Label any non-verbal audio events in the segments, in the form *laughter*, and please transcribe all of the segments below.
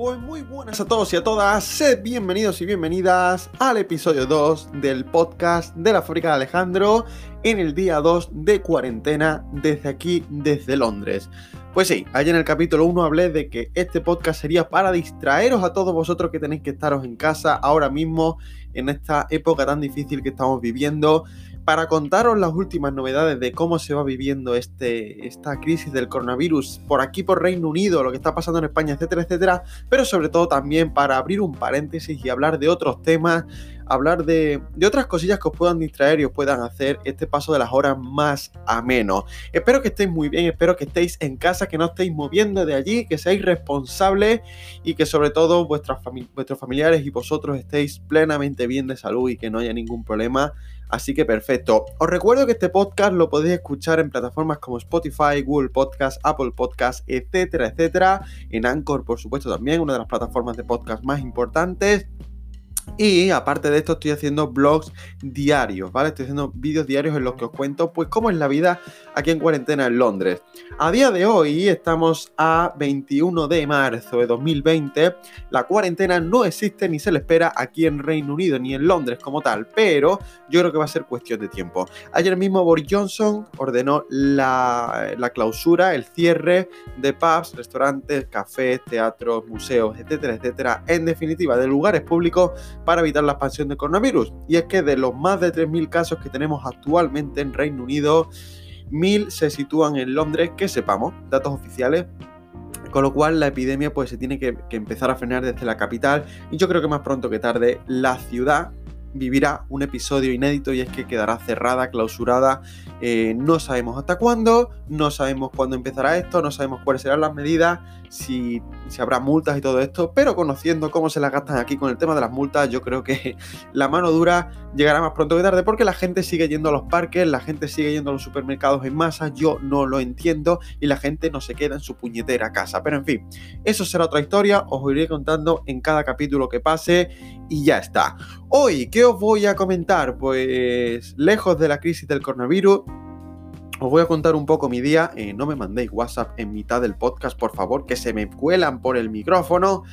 Pues muy buenas a todos y a todas, sed bienvenidos y bienvenidas al episodio 2 del podcast de la fábrica de Alejandro en el día 2 de cuarentena desde aquí, desde Londres. Pues sí, ayer en el capítulo 1 hablé de que este podcast sería para distraeros a todos vosotros que tenéis que estaros en casa ahora mismo en esta época tan difícil que estamos viviendo para contaros las últimas novedades de cómo se va viviendo este, esta crisis del coronavirus por aquí por Reino Unido, lo que está pasando en España, etcétera, etcétera, pero sobre todo también para abrir un paréntesis y hablar de otros temas, hablar de, otras cosillas que os puedan distraer y os puedan hacer este paso de las horas más ameno. Espero que estéis muy bien, espero que estéis en casa, que no estéis moviendo de allí, que seáis responsables y que sobre todo vuestras vuestros familiares y vosotros estéis plenamente bien de salud y que no haya ningún problema Así que perfecto. Os recuerdo que este podcast lo podéis escuchar en plataformas como Spotify, Google Podcast, Apple Podcast, etcétera, etcétera. En Anchor, por supuesto, también, una de las plataformas de podcast más importantes. Y aparte de esto estoy haciendo blogs diarios, ¿vale? Estoy haciendo vídeos diarios en los que os cuento pues cómo es la vida aquí en cuarentena en Londres. A día de hoy estamos a 21 de marzo de 2020. La cuarentena no existe ni se le espera aquí en Reino Unido ni en Londres como tal, pero yo creo que va a ser cuestión de tiempo. Ayer mismo Boris Johnson ordenó la, la clausura, el cierre de pubs, restaurantes, cafés, teatros, museos, etcétera, etcétera. En definitiva, de lugares públicos para evitar la expansión del coronavirus. Y es que de los más de 3.000 casos que tenemos actualmente en Reino Unido, 1.000 se sitúan en Londres, que sepamos, datos oficiales. Con lo cual la epidemia pues se tiene que, empezar a frenar desde la capital y yo creo que más pronto que tarde la ciudad vivirá un episodio inédito y es que quedará cerrada, clausurada. Eh, no sabemos hasta cuándo, no sabemos cuándo empezará esto, no sabemos cuáles serán las medidas, si, si, habrá multas y todo esto, pero conociendo cómo se las gastan aquí con el tema de las multas, yo creo que *laughs* la mano dura llegará más pronto que tarde porque la gente sigue yendo a los parques, la gente sigue yendo a los supermercados en masa, yo no lo entiendo y la gente no se queda en su puñetera casa. Pero en fin, eso será otra historia, os iré contando en cada capítulo que pase y ya está. Hoy, ¿qué os voy a comentar? Pues lejos de la crisis del coronavirus, os voy a contar un poco mi día. Eh, no me mandéis WhatsApp en mitad del podcast, por favor, que se me cuelan por el micrófono.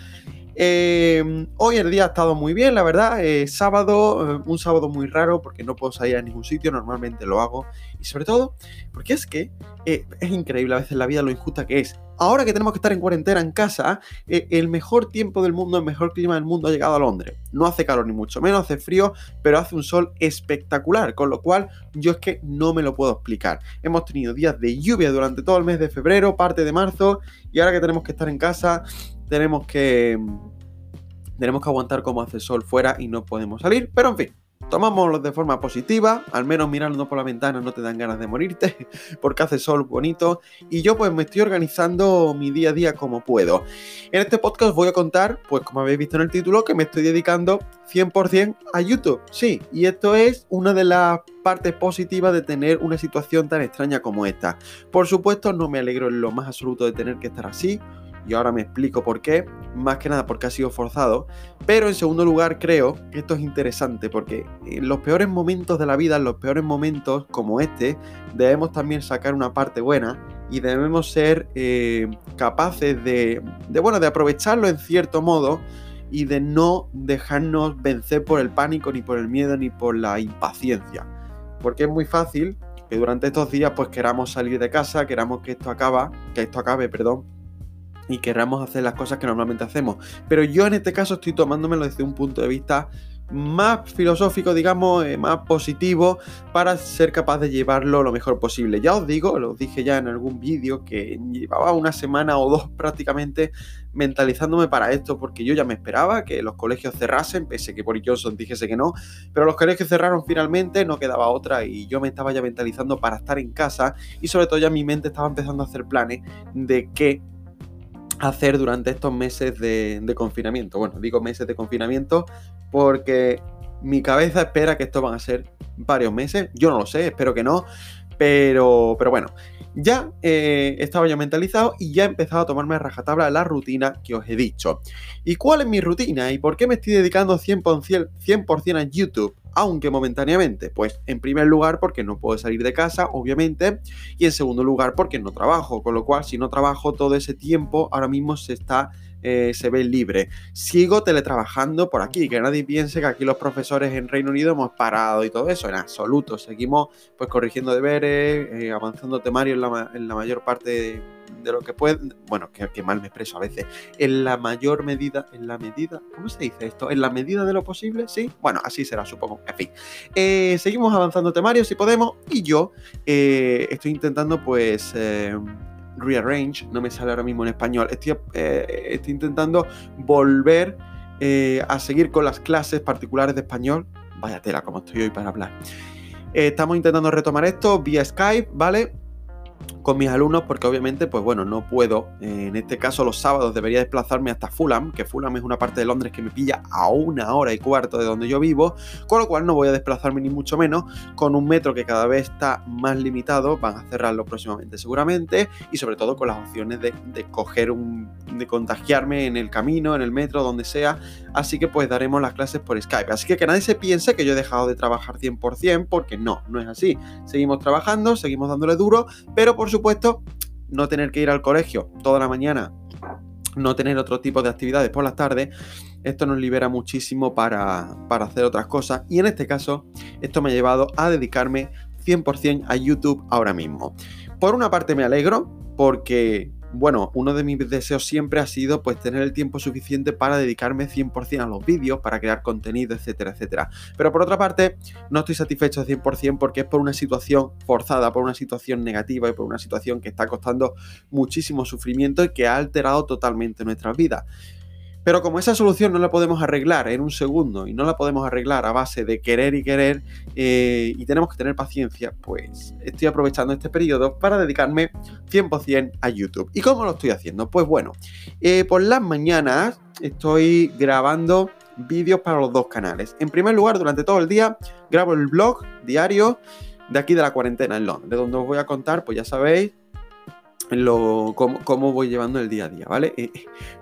Eh, hoy el día ha estado muy bien, la verdad. Eh, sábado, eh, un sábado muy raro porque no puedo salir a ningún sitio, normalmente lo hago. Y sobre todo, porque es que es increíble a veces la vida lo injusta que es. Ahora que tenemos que estar en cuarentena en casa, el mejor tiempo del mundo, el mejor clima del mundo ha llegado a Londres. No hace calor ni mucho menos, hace frío, pero hace un sol espectacular, con lo cual yo es que no me lo puedo explicar. Hemos tenido días de lluvia durante todo el mes de febrero, parte de marzo, y ahora que tenemos que estar en casa, tenemos que tenemos que aguantar como hace sol fuera y no podemos salir, pero en fin, tomámoslo de forma positiva, al menos mirando por la ventana no te dan ganas de morirte, *laughs* porque hace sol bonito, y yo pues me estoy organizando mi día a día como puedo. En este podcast voy a contar, pues como habéis visto en el título, que me estoy dedicando 100% a YouTube, sí, y esto es una de las partes positivas de tener una situación tan extraña como esta. Por supuesto, no me alegro en lo más absoluto de tener que estar así, y ahora me explico por qué, más que nada porque ha sido forzado, pero en segundo lugar creo que esto es interesante porque en los peores momentos de la vida, en los peores momentos como este, debemos también sacar una parte buena y debemos ser eh, capaces de, de, bueno, de aprovecharlo en cierto modo y de no dejarnos vencer por el pánico, ni por el miedo, ni por la impaciencia. Porque es muy fácil que durante estos días pues queramos salir de casa, queramos que esto acaba, que esto acabe, perdón, y queramos hacer las cosas que normalmente hacemos. Pero yo en este caso estoy tomándomelo desde un punto de vista más filosófico, digamos, eh, más positivo, para ser capaz de llevarlo lo mejor posible. Ya os digo, lo dije ya en algún vídeo, que llevaba una semana o dos prácticamente mentalizándome para esto, porque yo ya me esperaba que los colegios cerrasen, pese que por Johnson dijese que no, pero los colegios cerraron finalmente, no quedaba otra, y yo me estaba ya mentalizando para estar en casa, y sobre todo ya mi mente estaba empezando a hacer planes de qué hacer durante estos meses de, confinamiento. Bueno, digo meses de confinamiento porque mi cabeza espera que esto van a ser varios meses. Yo no lo sé, espero que no. Pero, pero bueno, ya eh, estaba ya mentalizado y ya he empezado a tomarme a rajatabla la rutina que os he dicho. ¿Y cuál es mi rutina? ¿Y por qué me estoy dedicando 100%, 100 a YouTube? Aunque momentáneamente. Pues en primer lugar porque no puedo salir de casa, obviamente, y en segundo lugar porque no trabajo, con lo cual si no trabajo todo ese tiempo ahora mismo se está eh, se ve libre. Sigo teletrabajando por aquí, que nadie piense que aquí los profesores en Reino Unido hemos parado y todo eso, en absoluto. Seguimos pues corrigiendo deberes, eh, avanzando temario en la, en la mayor parte de de lo que puede, bueno, que, mal me expreso a veces, en la mayor medida, en la medida, ¿cómo se dice esto? En la medida de lo posible, ¿sí? Bueno, así será, supongo. En fin, eh, seguimos avanzando temario si podemos y yo eh, estoy intentando pues... Eh, rearrange, no me sale ahora mismo en español, estoy, estoy intentando volver a seguir con las clases particulares de español. Vaya tela, como estoy hoy para hablar. estamos intentando retomar esto vía Skype, ¿vale? Con mis alumnos porque obviamente, pues bueno, no puedo. en este caso, los sábados debería desplazarme hasta Fulham, que Fulham es una parte de Londres que me pilla a una hora y cuarto de donde yo vivo, con lo cual no voy a desplazarme ni mucho menos con un metro que cada vez está más limitado, van a cerrarlo próximamente seguramente, y sobre todo con las opciones de, de coger un, de contagiarme en el camino, en el metro, donde sea, así que pues daremos las clases por Skype. Así que que nadie se piense que yo he dejado de trabajar 100%, porque no, no es así. Seguimos trabajando, seguimos dándole duro, pero por supuesto, no tener que ir al colegio toda la mañana, no tener otro tipo de actividades por las tardes, esto nos libera muchísimo para, para hacer otras cosas. Y en este caso, esto me ha llevado a dedicarme 100% a YouTube ahora mismo. Por una parte me alegro porque bueno, uno de mis deseos siempre ha sido pues tener el tiempo suficiente para dedicarme 100% a los vídeos, para crear contenido, etcétera, etcétera. Pero por otra parte, no estoy satisfecho 100% porque es por una situación forzada, por una situación negativa y por una situación que está costando muchísimo sufrimiento y que ha alterado totalmente nuestras vidas. Pero como esa solución no la podemos arreglar en un segundo y no la podemos arreglar a base de querer y querer eh, y tenemos que tener paciencia, pues estoy aprovechando este periodo para dedicarme 100% a YouTube. ¿Y cómo lo estoy haciendo? Pues bueno, eh, por las mañanas estoy grabando vídeos para los dos canales. En primer lugar, durante todo el día grabo el blog diario de aquí de la cuarentena en Londres, de donde os voy a contar, pues ya sabéis, lo, cómo, voy llevando el día a día, ¿vale? Eh,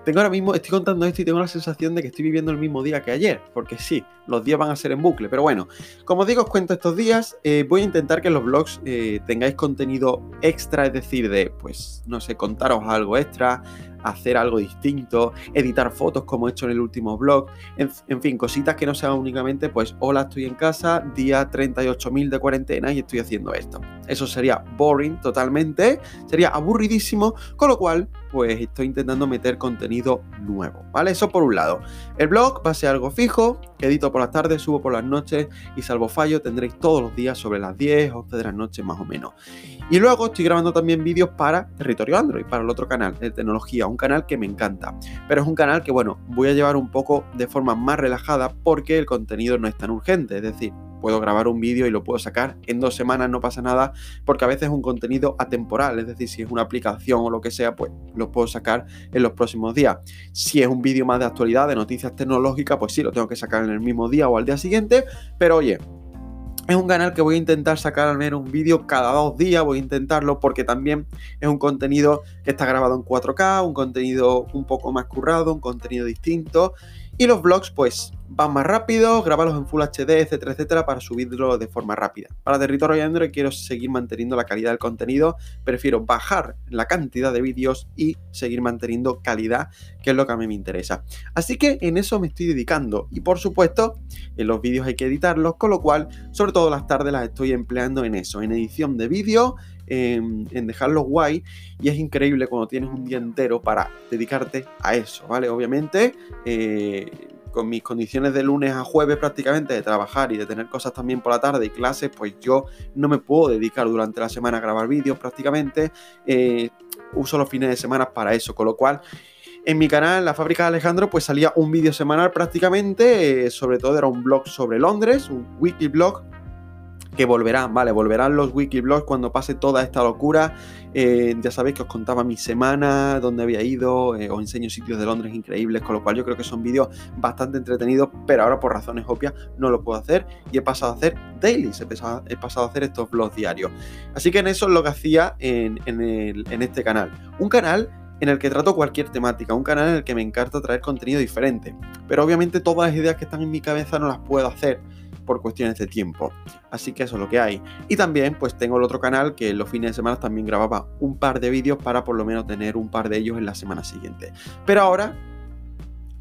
tengo ahora mismo, estoy contando esto y tengo la sensación de que estoy viviendo el mismo día que ayer, porque sí, los días van a ser en bucle, pero bueno, como digo, os cuento estos días, eh, voy a intentar que en los blogs eh, tengáis contenido extra, es decir, de, pues, no sé, contaros algo extra, hacer algo distinto, editar fotos como he hecho en el último blog, en, fin, cositas que no sean únicamente pues hola, estoy en casa, día 38.000 de cuarentena y estoy haciendo esto. Eso sería boring totalmente, sería aburridísimo, con lo cual pues estoy intentando meter contenido nuevo, ¿vale? Eso por un lado. El blog va a ser algo fijo, edito por las tardes, subo por las noches y salvo fallo tendréis todos los días sobre las 10, 11 de la noche más o menos. Y luego estoy grabando también vídeos para Territorio Android, para el otro canal de tecnología, un canal que me encanta. Pero es un canal que, bueno, voy a llevar un poco de forma más relajada porque el contenido no es tan urgente. Es decir, puedo grabar un vídeo y lo puedo sacar en dos semanas, no pasa nada, porque a veces es un contenido atemporal, es decir, si es una aplicación o lo que sea, pues lo puedo sacar en los próximos días. Si es un vídeo más de actualidad, de noticias tecnológicas, pues sí, lo tengo que sacar en el mismo día o al día siguiente, pero oye, es un canal que voy a intentar sacar al menos un vídeo cada dos días, voy a intentarlo porque también es un contenido que está grabado en 4K, un contenido un poco más currado, un contenido distinto y los vlogs, pues, van más rápido, grabarlos en Full HD, etcétera, etcétera, para subirlo de forma rápida. Para Territorio Android quiero seguir manteniendo la calidad del contenido, prefiero bajar la cantidad de vídeos y seguir manteniendo calidad, que es lo que a mí me interesa. Así que en eso me estoy dedicando y por supuesto, en los vídeos hay que editarlos, con lo cual, sobre todo las tardes las estoy empleando en eso, en edición de vídeo en, dejarlo guay y es increíble cuando tienes un día entero para dedicarte a eso, ¿vale? Obviamente, eh, con mis condiciones de lunes a jueves prácticamente de trabajar y de tener cosas también por la tarde y clases, pues yo no me puedo dedicar durante la semana a grabar vídeos prácticamente. Eh, uso los fines de semana para eso, con lo cual en mi canal, La Fábrica de Alejandro, pues salía un vídeo semanal prácticamente, eh, sobre todo era un blog sobre Londres, un weekly blog que volverán, ¿vale? Volverán los wikiblogs cuando pase toda esta locura. Eh, ya sabéis que os contaba mi semana, dónde había ido, eh, os enseño sitios de Londres increíbles, con lo cual yo creo que son vídeos bastante entretenidos, pero ahora por razones obvias no lo puedo hacer y he pasado a hacer dailies, he pasado, a hacer estos vlogs diarios. Así que en eso es lo que hacía en, en este canal. Un canal en el que trato cualquier temática, un canal en el que me encanta traer contenido diferente. Pero obviamente todas las ideas que están en mi cabeza no las puedo hacer por cuestiones de tiempo. Así que eso es lo que hay. Y también pues tengo el otro canal que los fines de semana también grababa un par de vídeos para por lo menos tener un par de ellos en la semana siguiente. Pero ahora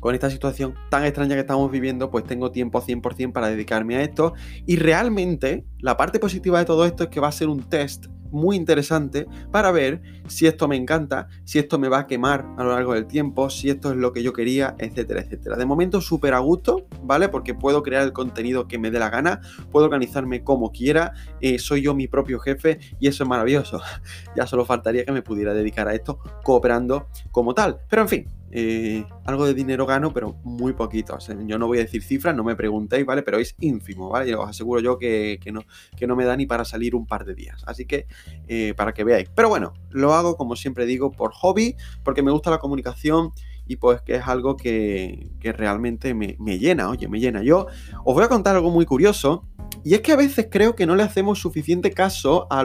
con esta situación tan extraña que estamos viviendo, pues tengo tiempo 100% para dedicarme a esto. Y realmente la parte positiva de todo esto es que va a ser un test muy interesante para ver si esto me encanta, si esto me va a quemar a lo largo del tiempo, si esto es lo que yo quería, etcétera, etcétera. De momento súper a gusto, ¿vale? Porque puedo crear el contenido que me dé la gana, puedo organizarme como quiera, eh, soy yo mi propio jefe y eso es maravilloso. *laughs* ya solo faltaría que me pudiera dedicar a esto cooperando como tal. Pero en fin, eh, algo de dinero gano, pero muy poquito. yo no voy a decir cifras, no me preguntéis, ¿vale? Pero es ínfimo, ¿vale? Y os aseguro yo que, no, que no me da ni para salir un par de días. Así que, eh, para que veáis. Pero bueno, lo hago, como siempre digo, por hobby, porque me gusta la comunicación y pues que es algo que, realmente me, llena, oye, me llena. Yo os voy a contar algo muy curioso. Y es que a veces creo que no le hacemos suficiente caso a, a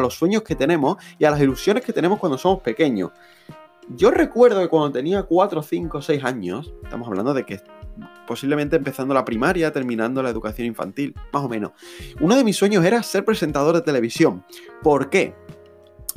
los sueños que tenemos y a las ilusiones que tenemos cuando somos pequeños. Yo recuerdo que cuando tenía 4, 5, 6 años, estamos hablando de que posiblemente empezando la primaria, terminando la educación infantil, más o menos, uno de mis sueños era ser presentador de televisión. ¿Por qué?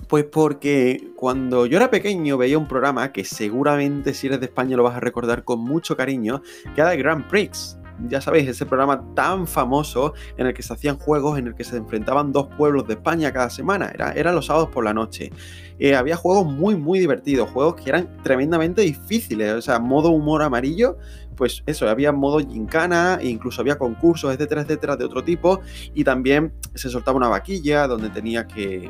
Pues porque cuando yo era pequeño veía un programa que seguramente si eres de España lo vas a recordar con mucho cariño, que era el Grand Prix ya sabéis, ese programa tan famoso en el que se hacían juegos, en el que se enfrentaban dos pueblos de España cada semana, era, eran los sábados por la noche. Eh, había juegos muy, muy divertidos, juegos que eran tremendamente difíciles, o sea, modo humor amarillo, pues eso, había modo gincana, e incluso había concursos, etcétera, etcétera, de otro tipo, y también se soltaba una vaquilla donde tenía que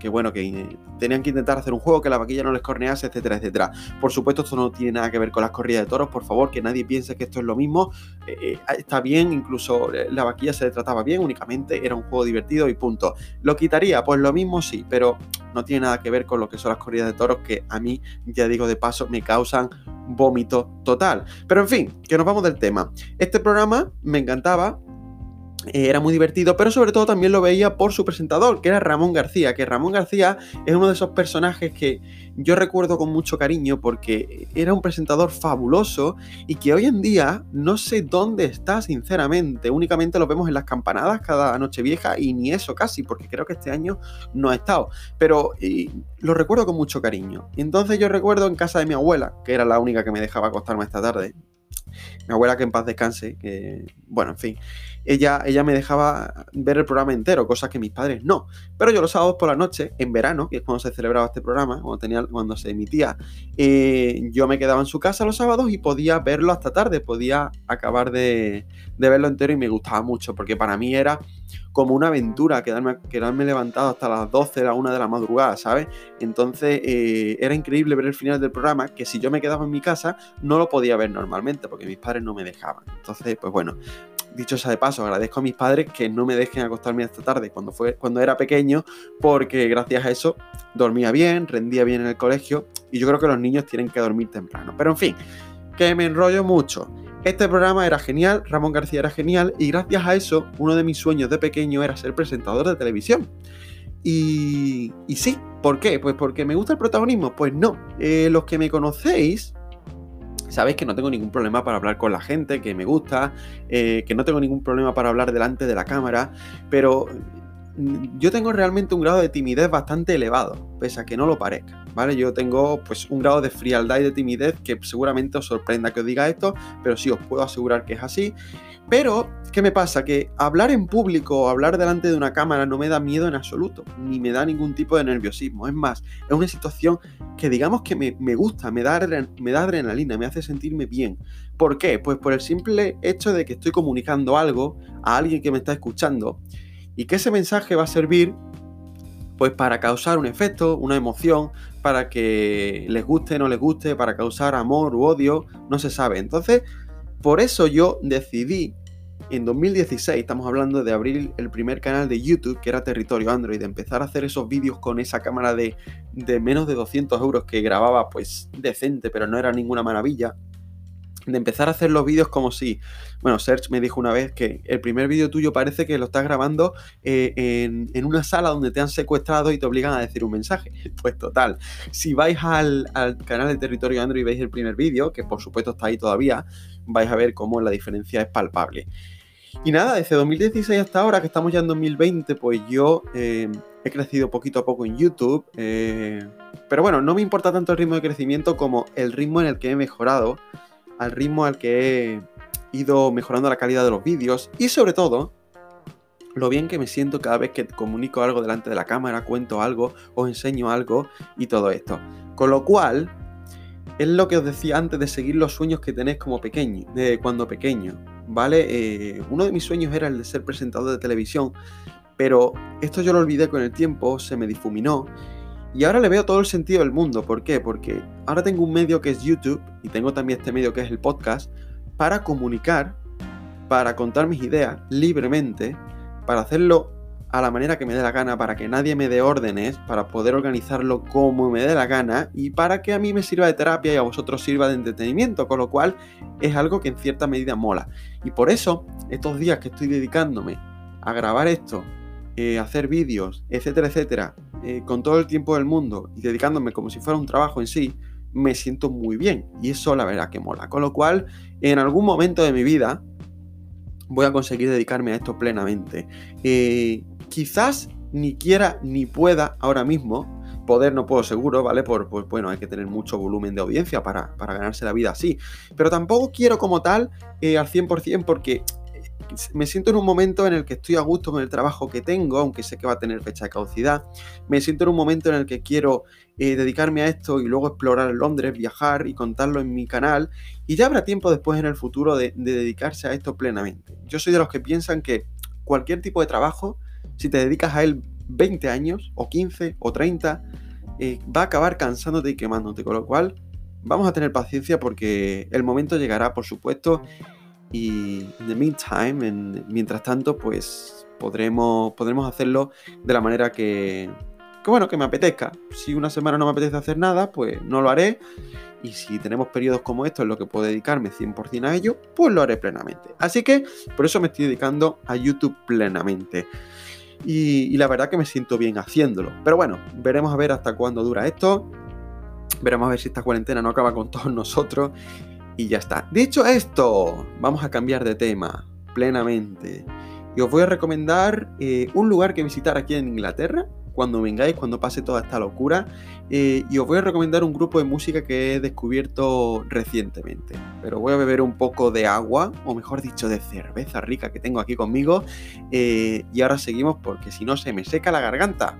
que bueno, que tenían que intentar hacer un juego que la vaquilla no les cornease, etcétera, etcétera. Por supuesto, esto no tiene nada que ver con las corridas de toros, por favor, que nadie piense que esto es lo mismo. Eh, eh, está bien, incluso eh, la vaquilla se le trataba bien, únicamente era un juego divertido y punto. ¿Lo quitaría? Pues lo mismo sí, pero no tiene nada que ver con lo que son las corridas de toros, que a mí, ya digo de paso, me causan vómito total. Pero en fin, que nos vamos del tema. Este programa me encantaba, era muy divertido, pero sobre todo también lo veía por su presentador, que era Ramón García, que Ramón García es uno de esos personajes que yo recuerdo con mucho cariño porque era un presentador fabuloso y que hoy en día no sé dónde está sinceramente, únicamente lo vemos en las campanadas cada noche vieja y ni eso casi, porque creo que este año no ha estado, pero lo recuerdo con mucho cariño. Entonces yo recuerdo en casa de mi abuela, que era la única que me dejaba acostarme esta tarde, mi abuela que en paz descanse, que bueno, en fin, ella, ella me dejaba ver el programa entero, cosas que mis padres no. Pero yo los sábados por la noche, en verano, que es cuando se celebraba este programa, cuando, tenía, cuando se emitía, eh, yo me quedaba en su casa los sábados y podía verlo hasta tarde, podía acabar de, verlo entero y me gustaba mucho, porque para mí era como una aventura quedarme, quedarme levantado hasta las 12, la 1 de la madrugada, ¿sabes? Entonces eh, era increíble ver el final del programa, que si yo me quedaba en mi casa no lo podía ver normalmente, porque mis padres no me dejaban. Entonces, pues bueno, dicho sea de paso, agradezco a mis padres que no me dejen acostarme esta tarde cuando, fue, cuando era pequeño, porque gracias a eso dormía bien, rendía bien en el colegio, y yo creo que los niños tienen que dormir temprano. Pero en fin, que me enrollo mucho. Este programa era genial, Ramón García era genial, y gracias a eso, uno de mis sueños de pequeño era ser presentador de televisión. Y, y sí, ¿por qué? Pues porque me gusta el protagonismo. Pues no, eh, los que me conocéis sabéis que no tengo ningún problema para hablar con la gente, que me gusta, eh, que no tengo ningún problema para hablar delante de la cámara, pero yo tengo realmente un grado de timidez bastante elevado, pese a que no lo parezca, ¿vale? Yo tengo pues un grado de frialdad y de timidez que seguramente os sorprenda que os diga esto, pero sí os puedo asegurar que es así. Pero, ¿qué me pasa? Que hablar en público o hablar delante de una cámara no me da miedo en absoluto, ni me da ningún tipo de nerviosismo. Es más, es una situación que digamos que me, gusta, me da, me da adrenalina, me hace sentirme bien. ¿Por qué? Pues por el simple hecho de que estoy comunicando algo a alguien que me está escuchando y que ese mensaje va a servir pues para causar un efecto, una emoción, para que les guste, no les guste, para causar amor u odio, no se sabe. Entonces, por eso yo decidí en 2016 estamos hablando de abrir el primer canal de YouTube, que era Territorio Android, de empezar a hacer esos vídeos con esa cámara de, de menos de 200 euros que grababa pues decente, pero no era ninguna maravilla de empezar a hacer los vídeos como si, bueno, Serge me dijo una vez que el primer vídeo tuyo parece que lo estás grabando eh, en, una sala donde te han secuestrado y te obligan a decir un mensaje. *laughs* Pues total, si vais al, al canal de Territorio Android y veis el primer vídeo, que por supuesto está ahí todavía, vais a ver cómo la diferencia es palpable. Y nada, desde 2016 hasta ahora, que estamos ya en 2020, pues yo eh, he crecido poquito a poco en YouTube. Eh, pero bueno, no me importa tanto el ritmo de crecimiento como el ritmo en el que he mejorado, al ritmo al que he ido mejorando la calidad de los vídeos y sobre todo lo bien que me siento cada vez que comunico algo delante de la cámara, cuento algo, os enseño algo y todo esto. Con lo cual, es lo que os decía antes de seguir los sueños que tenéis como pequeño, de cuando pequeño, ¿vale? Eh, uno de mis sueños era el de ser presentador de televisión, pero esto yo lo olvidé con el tiempo, se me difuminó y ahora le veo todo el sentido del mundo. ¿Por qué? Porque ahora tengo un medio que es YouTube y tengo también este medio que es el podcast para comunicar, para contar mis ideas libremente para hacerlo a la manera que me dé la gana, para que nadie me dé órdenes, para poder organizarlo como me dé la gana y para que a mí me sirva de terapia y a vosotros sirva de entretenimiento, con lo cual es algo que en cierta medida mola. Y por eso, estos días que estoy dedicándome a grabar esto, eh, hacer vídeos, etcétera, etcétera, eh, con todo el tiempo del mundo y dedicándome como si fuera un trabajo en sí, me siento muy bien. Y eso la verdad que mola. Con lo cual, en algún momento de mi vida, voy a conseguir dedicarme a esto plenamente. Eh, quizás ni quiera ni pueda ahora mismo, poder no puedo seguro, ¿vale? Por, pues bueno, hay que tener mucho volumen de audiencia para, ganarse la vida así. Pero tampoco quiero como tal eh, al 100% porque me siento en un momento en el que estoy a gusto con el trabajo que tengo, aunque sé que va a tener fecha de caducidad. Me siento en un momento en el que quiero eh, dedicarme a esto y luego explorar Londres, viajar y contarlo en mi canal. Y ya habrá tiempo después en el futuro de, dedicarse a esto plenamente. Yo soy de los que piensan que cualquier tipo de trabajo, si te dedicas a él 20 años, o 15, o 30, eh, va a acabar cansándote y quemándote. Con lo cual, vamos a tener paciencia porque el momento llegará, por supuesto. Y en the meantime, en, mientras tanto, pues podremos, podremos hacerlo de la manera que, bueno, que me apetezca. Si una semana no me apetece hacer nada, pues no lo haré. Y si tenemos periodos como estos en los que puedo dedicarme 100% a ello, pues lo haré plenamente. Así que por eso me estoy dedicando a YouTube plenamente. Y la verdad que me siento bien haciéndolo. Pero bueno, veremos a ver hasta cuándo dura esto. Veremos a ver si esta cuarentena no acaba con todos nosotros y ya está. Dicho esto, vamos a cambiar de tema plenamente. Y os voy a recomendar eh, un lugar que visitar aquí en Inglaterra, cuando vengáis, cuando pase toda esta locura. Eh, y os voy a recomendar un grupo de música que he descubierto recientemente. Pero voy a beber un poco de agua, o mejor dicho, de cerveza rica que tengo aquí conmigo. Eh, y ahora seguimos porque si no se me seca la garganta.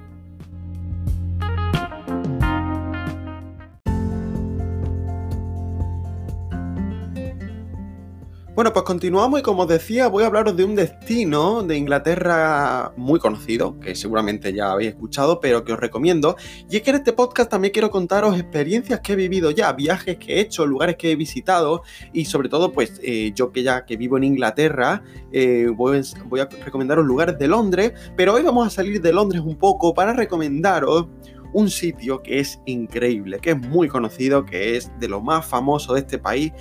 Bueno, pues continuamos y como os decía, voy a hablaros de un destino de Inglaterra muy conocido, que seguramente ya habéis escuchado, pero que os recomiendo. Y es que en este podcast también quiero contaros experiencias que he vivido ya, viajes que he hecho, lugares que he visitado y sobre todo, pues eh, yo que ya que vivo en Inglaterra, eh, voy, voy a recomendaros lugares de Londres, pero hoy vamos a salir de Londres un poco para recomendaros un sitio que es increíble, que es muy conocido, que es de lo más famoso de este país,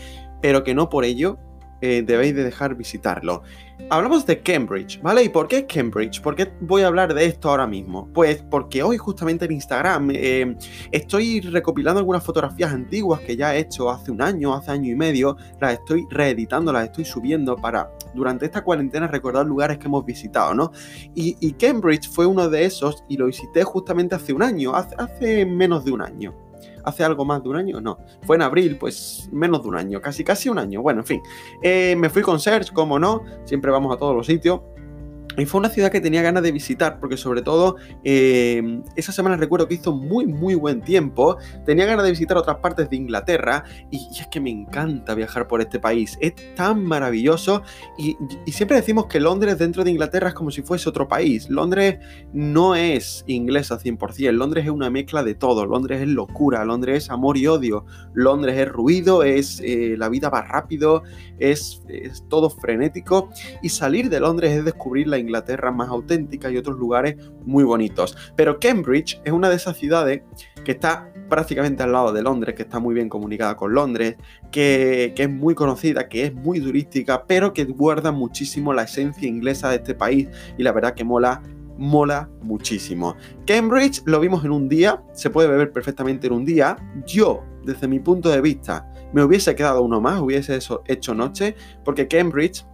pero que no por ello eh, debéis de dejar visitarlo. Hablamos de Cambridge, ¿vale? ¿Y por qué Cambridge? ¿Por qué voy a hablar de esto ahora mismo? Pues porque hoy justamente en Instagram eh, estoy recopilando algunas fotografías antiguas que ya he hecho hace un año, hace año y medio, las estoy reeditando, las estoy subiendo para durante esta cuarentena recordar lugares que hemos visitado, ¿no? Y, Cambridge fue uno de esos y lo visité justamente hace un año, hace menos de un año hace algo más de un año, no, fue en abril, pues menos de un año, casi casi un año, bueno, en fin, eh, me fui con Serge, como no, siempre vamos a todos los sitios, y fue una ciudad que tenía ganas de visitar, porque sobre todo eh, esa semana recuerdo que hizo muy, muy buen tiempo. Tenía ganas de visitar otras partes de Inglaterra y, es que me encanta viajar por este país. Es tan maravilloso y, siempre decimos que Londres dentro de Inglaterra es como si fuese otro país. Londres no es inglesa 100%, Londres es una mezcla de todo. Londres es locura, Londres es amor y odio, Londres es ruido, es eh, la vida va rápido, es, es todo frenético y salir de Londres es descubrir la Inglaterra más auténtica y otros lugares muy bonitos. Pero Cambridge es una de esas ciudades que está prácticamente al lado de Londres, que está muy bien comunicada con Londres, que, es muy conocida, que es muy turística, pero que guarda muchísimo la esencia inglesa de este país y la verdad que mola mola muchísimo. Cambridge lo vimos en un día, se puede beber perfectamente en un día. Yo, desde mi punto de vista, me hubiese quedado uno más, hubiese hecho noche, porque Cambridge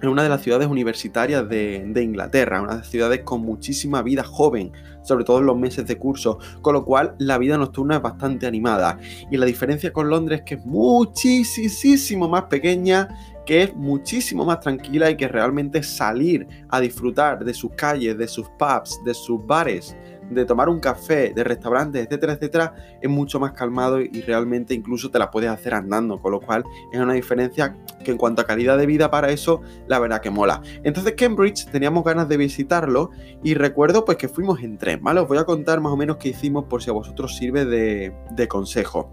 en una de las ciudades universitarias de, Inglaterra, una de las ciudades con muchísima vida joven, sobre todo en los meses de curso, con lo cual la vida nocturna es bastante animada. Y la diferencia con Londres es que es muchísimo más pequeña, que es muchísimo más tranquila y que realmente salir a disfrutar de sus calles, de sus pubs, de sus bares, de tomar un café, de restaurantes, etcétera, etcétera, es mucho más calmado y realmente incluso te la puedes hacer andando, con lo cual es una diferencia que en cuanto a calidad de vida para eso, la verdad que mola. Entonces Cambridge teníamos ganas de visitarlo y recuerdo pues que fuimos en tren, ¿vale? Os voy a contar más o menos qué hicimos por si a vosotros sirve de, de consejo.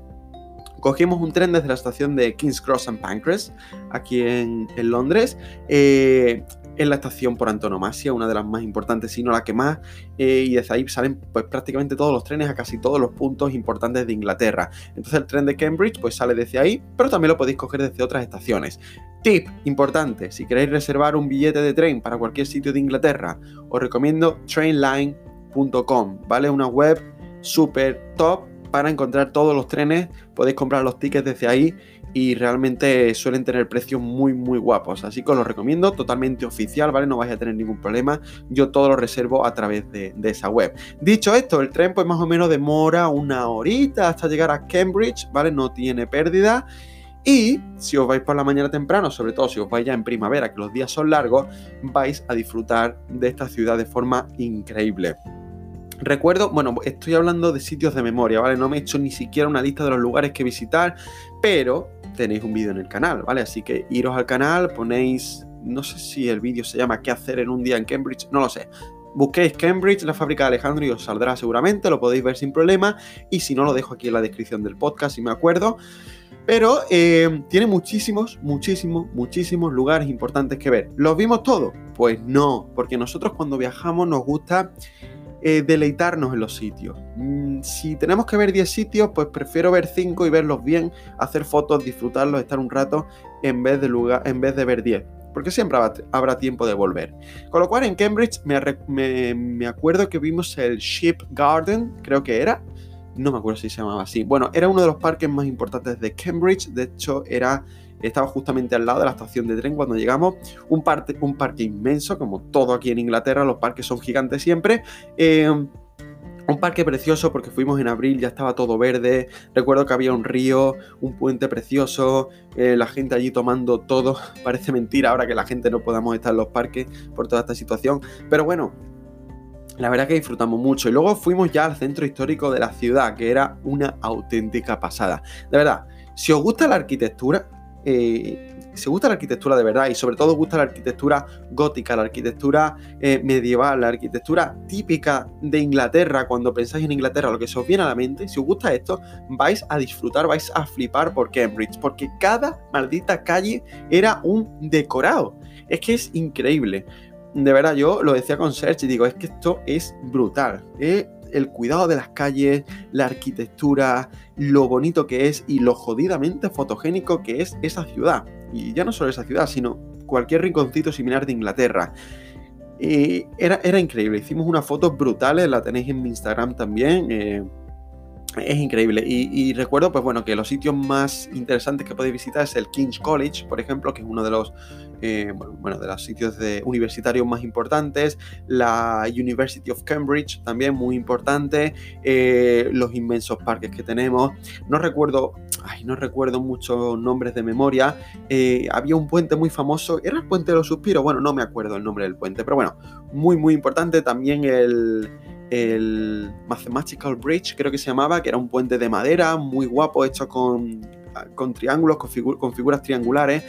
Cogimos un tren desde la estación de King's Cross and Pancras, aquí en, en Londres. Eh, es la estación por antonomasia, una de las más importantes, si no la que más, eh, y desde ahí salen pues, prácticamente todos los trenes a casi todos los puntos importantes de Inglaterra. Entonces el tren de Cambridge pues sale desde ahí, pero también lo podéis coger desde otras estaciones. Tip importante, si queréis reservar un billete de tren para cualquier sitio de Inglaterra, os recomiendo trainline.com, ¿vale? Una web súper top para encontrar todos los trenes, podéis comprar los tickets desde ahí y realmente suelen tener precios muy muy guapos, así que os lo recomiendo, totalmente oficial, ¿vale? No vais a tener ningún problema, yo todo lo reservo a través de, esa web. Dicho esto, el tren pues más o menos demora una horita hasta llegar a Cambridge, ¿vale? No tiene pérdida. Y si os vais por la mañana temprano, sobre todo si os vais ya en primavera, que los días son largos, vais a disfrutar de esta ciudad de forma increíble. Recuerdo, bueno, estoy hablando de sitios de memoria, ¿vale? No me he hecho ni siquiera una lista de los lugares que visitar, pero tenéis un vídeo en el canal, ¿vale? Así que iros al canal, ponéis, no sé si el vídeo se llama ¿Qué hacer en un día en Cambridge? No lo sé. Busquéis Cambridge, la fábrica de Alejandro y os saldrá seguramente, lo podéis ver sin problema. Y si no, lo dejo aquí en la descripción del podcast si me acuerdo. Pero eh, tiene muchísimos, muchísimos, muchísimos lugares importantes que ver. ¿Los vimos todos? Pues no, porque nosotros cuando viajamos nos gusta eh, deleitarnos en los sitios. Mm, si tenemos que ver 10 sitios, pues prefiero ver 5 y verlos bien, hacer fotos, disfrutarlos, estar un rato en vez de, lugar, en vez de ver 10 porque siempre habrá, tiempo de volver. Con lo cual en Cambridge me, acuerdo que vimos el Ship Garden, creo que era, no me acuerdo si se llamaba así. Bueno, era uno de los parques más importantes de Cambridge, de hecho era estaba justamente al lado de la estación de tren cuando llegamos. Un, parque, un parque inmenso, como todo aquí en Inglaterra, los parques son gigantes siempre. Eh, un parque precioso porque fuimos en abril, ya estaba todo verde. Recuerdo que había un río, un puente precioso, eh, la gente allí tomando todo. *laughs* Parece mentira ahora que la gente no podamos estar en los parques por toda esta situación. Pero bueno, la verdad que disfrutamos mucho. Y luego fuimos ya al centro histórico de la ciudad, que era una auténtica pasada. De verdad, si os gusta la arquitectura, eh, si gusta la arquitectura de verdad y sobre todo gusta la arquitectura gótica, la arquitectura eh, medieval, la arquitectura típica de Inglaterra, cuando pensáis en Inglaterra, lo que se os viene a la mente, si os gusta esto, vais a disfrutar, vais a flipar por Cambridge, porque cada maldita calle era un decorado. Es que es increíble. De verdad, yo lo decía con Serge y digo, es que esto es brutal. Es el cuidado de las calles, la arquitectura, lo bonito que es y lo jodidamente fotogénico que es esa ciudad. Y ya no solo esa ciudad, sino cualquier rinconcito similar de Inglaterra. era, era increíble, hicimos unas fotos brutales, la tenéis en mi Instagram también. Eh, es increíble. Y, recuerdo, pues bueno, que los sitios más interesantes que podéis visitar es el King's College, por ejemplo, que es uno de los, eh, bueno, de los sitios de universitarios más importantes. La University of Cambridge, también muy importante. Eh, los inmensos parques que tenemos. No recuerdo, ay, no recuerdo muchos nombres de memoria. Eh, había un puente muy famoso. ¿Era el puente de los suspiros? Bueno, no me acuerdo el nombre del puente, pero bueno, muy, muy importante. También el el Mathematical Bridge, creo que se llamaba, que era un puente de madera muy guapo, hecho con, con triángulos, con, figuras triangulares.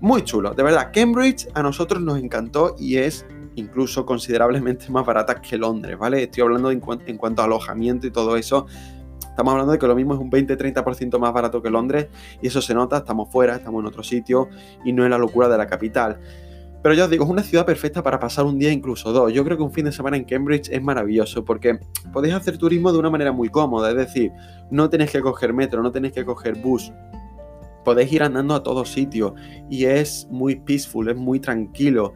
Muy chulo, de verdad. Cambridge a nosotros nos encantó y es incluso considerablemente más barata que Londres, ¿vale? Estoy hablando en cuanto a alojamiento y todo eso. Estamos hablando de que lo mismo es un 20-30% más barato que Londres y eso se nota, estamos fuera, estamos en otro sitio y no es la locura de la capital. Pero ya os digo, es una ciudad perfecta para pasar un día, incluso dos. Yo creo que un fin de semana en Cambridge es maravilloso porque podéis hacer turismo de una manera muy cómoda. Es decir, no tenéis que coger metro, no tenéis que coger bus. Podéis ir andando a todos sitios y es muy peaceful, es muy tranquilo.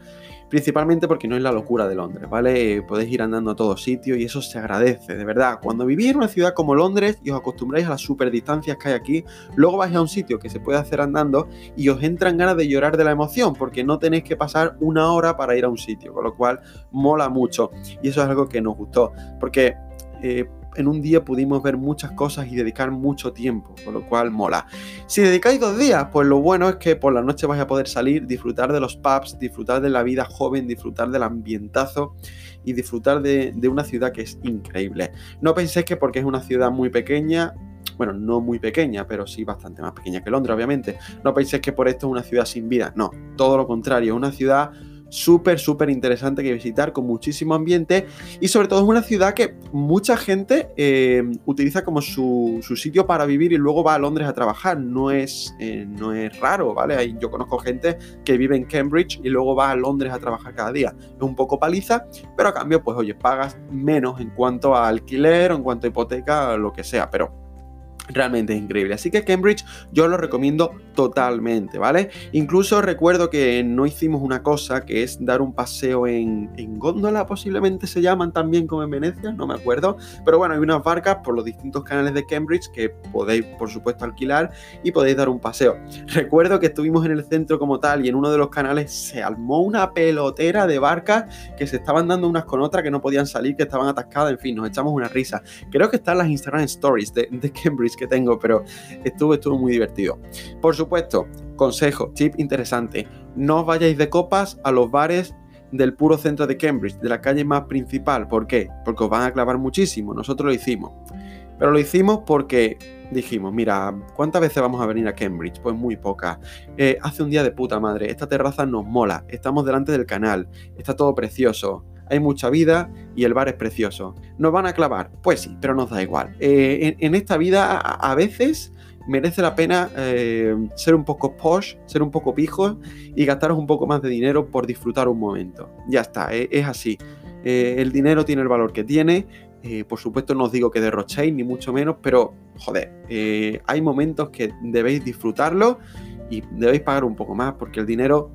Principalmente porque no es la locura de Londres, ¿vale? Podéis ir andando a todos sitios y eso se agradece, de verdad. Cuando vivís en una ciudad como Londres y os acostumbráis a las super distancias que hay aquí, luego vais a un sitio que se puede hacer andando y os entran ganas de llorar de la emoción porque no tenéis que pasar una hora para ir a un sitio, con lo cual mola mucho y eso es algo que nos gustó, porque... Eh, en un día pudimos ver muchas cosas y dedicar mucho tiempo, con lo cual mola. Si dedicáis dos días, pues lo bueno es que por la noche vais a poder salir, disfrutar de los pubs, disfrutar de la vida joven, disfrutar del ambientazo y disfrutar de, una ciudad que es increíble. No penséis que porque es una ciudad muy pequeña, bueno, no muy pequeña, pero sí bastante más pequeña que Londres, obviamente. No penséis que por esto es una ciudad sin vida. No, todo lo contrario, es una ciudad súper, súper interesante que visitar, con muchísimo ambiente y sobre todo es una ciudad que mucha gente eh, utiliza como su, sitio para vivir y luego va a Londres a trabajar. No es, eh, no es raro, ¿vale? Yo conozco gente que vive en Cambridge y luego va a Londres a trabajar cada día. Es un poco paliza, pero a cambio, pues oye, pagas menos en cuanto a alquiler o en cuanto a hipoteca, lo que sea, pero Realmente es increíble. Así que Cambridge yo lo recomiendo totalmente, ¿vale? Incluso recuerdo que no hicimos una cosa que es dar un paseo en, en góndola, posiblemente se llaman también como en Venecia, no me acuerdo. Pero bueno, hay unas barcas por los distintos canales de Cambridge que podéis, por supuesto, alquilar y podéis dar un paseo. Recuerdo que estuvimos en el centro como tal y en uno de los canales se armó una pelotera de barcas que se estaban dando unas con otras que no podían salir, que estaban atascadas, en fin, nos echamos una risa. Creo que están las Instagram Stories de, de Cambridge que tengo, pero estuvo, estuvo muy divertido. Por supuesto, consejo, chip interesante, no vayáis de copas a los bares del puro centro de Cambridge, de la calle más principal. ¿Por qué? Porque os van a clavar muchísimo. Nosotros lo hicimos. Pero lo hicimos porque dijimos, mira, ¿cuántas veces vamos a venir a Cambridge? Pues muy pocas. Eh, hace un día de puta madre, esta terraza nos mola, estamos delante del canal, está todo precioso hay mucha vida y el bar es precioso. ¿Nos van a clavar? Pues sí, pero nos da igual. Eh, en, esta vida a, veces merece la pena eh, ser un poco posh, ser un poco pijo y gastaros un poco más de dinero por disfrutar un momento. Ya está, eh, es así. el dinero tiene el valor que tiene. por supuesto no os digo que derrochéis, ni mucho menos, pero joder, hay momentos que debéis disfrutarlo y debéis pagar un poco más porque el dinero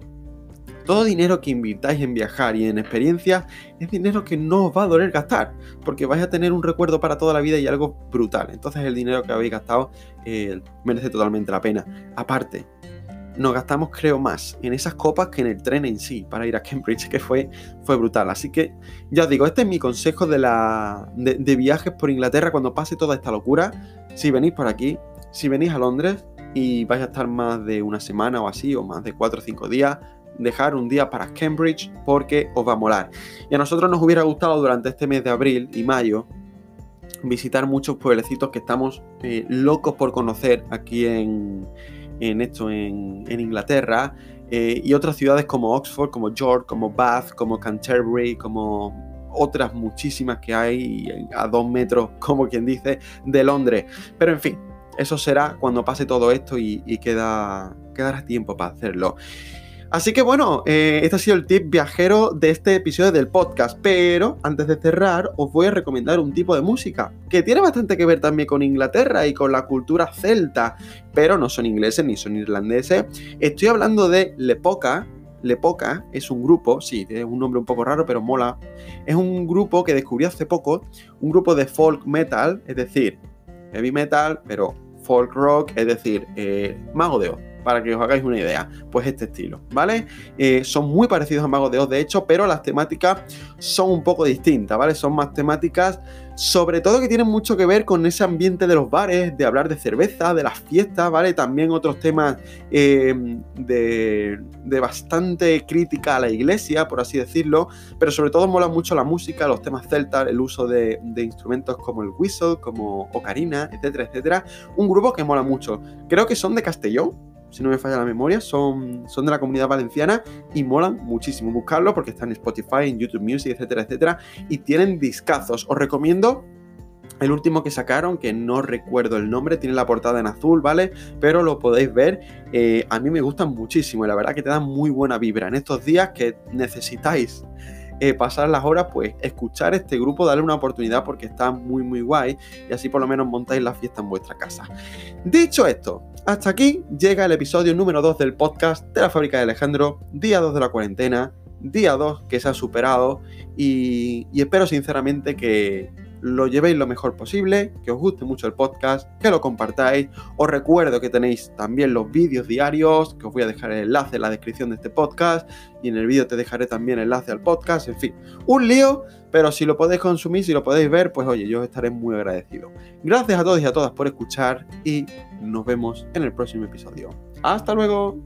todo dinero que invirtáis en viajar y en experiencias es dinero que no os va a doler gastar, porque vais a tener un recuerdo para toda la vida y algo brutal. Entonces el dinero que habéis gastado eh, merece totalmente la pena. Aparte, nos gastamos creo más en esas copas que en el tren en sí para ir a Cambridge, que fue, fue brutal. Así que ya os digo, este es mi consejo de, la, de viajes por Inglaterra cuando pase toda esta locura. Si venís por aquí, si venís a Londres y vais a estar más de una semana o así, o más de cuatro o cinco días, dejar un día para Cambridge porque os va a molar. Y a nosotros nos hubiera gustado durante este mes de abril y mayo visitar muchos pueblecitos que estamos eh, locos por conocer aquí en, esto, en, Inglaterra. Eh, y otras ciudades como Oxford, como York, como Bath, como Canterbury, como otras muchísimas que hay a dos metros, como quien dice, de Londres. Pero en fin, eso será cuando pase todo esto y, y queda, quedará tiempo para hacerlo. Así que bueno, eh, este ha sido el tip viajero de este episodio del podcast. Pero antes de cerrar, os voy a recomendar un tipo de música que tiene bastante que ver también con Inglaterra y con la cultura celta, pero no son ingleses ni son irlandeses. Estoy hablando de Lepoca. Lepoca es un grupo, sí, es un nombre un poco raro, pero mola. Es un grupo que descubrí hace poco, un grupo de folk metal, es decir, heavy metal, pero folk rock, es decir, eh, mago de Oz para que os hagáis una idea. Pues este estilo, ¿vale? Eh, son muy parecidos a Mago de Oz, de hecho, pero las temáticas son un poco distintas, ¿vale? Son más temáticas, sobre todo que tienen mucho que ver con ese ambiente de los bares, de hablar de cerveza, de las fiestas, ¿vale? También otros temas eh, de, bastante crítica a la iglesia, por así decirlo, pero sobre todo mola mucho la música, los temas celtas, el uso de, de instrumentos como el whistle, como ocarina, etcétera, etcétera. Un grupo que mola mucho. Creo que son de Castellón, si no me falla la memoria, son, son de la comunidad valenciana y molan muchísimo. Buscarlo porque están en Spotify, en YouTube Music, etcétera, etcétera. Y tienen discazos. Os recomiendo el último que sacaron, que no recuerdo el nombre, tiene la portada en azul, ¿vale? Pero lo podéis ver. Eh, a mí me gustan muchísimo y la verdad que te dan muy buena vibra. En estos días que necesitáis eh, pasar las horas, pues escuchar este grupo, darle una oportunidad porque está muy, muy guay y así por lo menos montáis la fiesta en vuestra casa. Dicho esto, hasta aquí llega el episodio número 2 del podcast de la fábrica de Alejandro, día 2 de la cuarentena. día 2 que se ha superado y, y espero sinceramente que lo llevéis lo mejor posible, que os guste mucho el podcast, que lo compartáis. Os recuerdo que tenéis también los vídeos diarios, que os voy a dejar el enlace en la descripción de este podcast y en el vídeo te dejaré también el enlace al podcast, en fin, un lío, pero si lo podéis consumir, si lo podéis ver, pues oye, yo os estaré muy agradecido. Gracias a todos y a todas por escuchar y nos vemos en el próximo episodio. Hasta luego.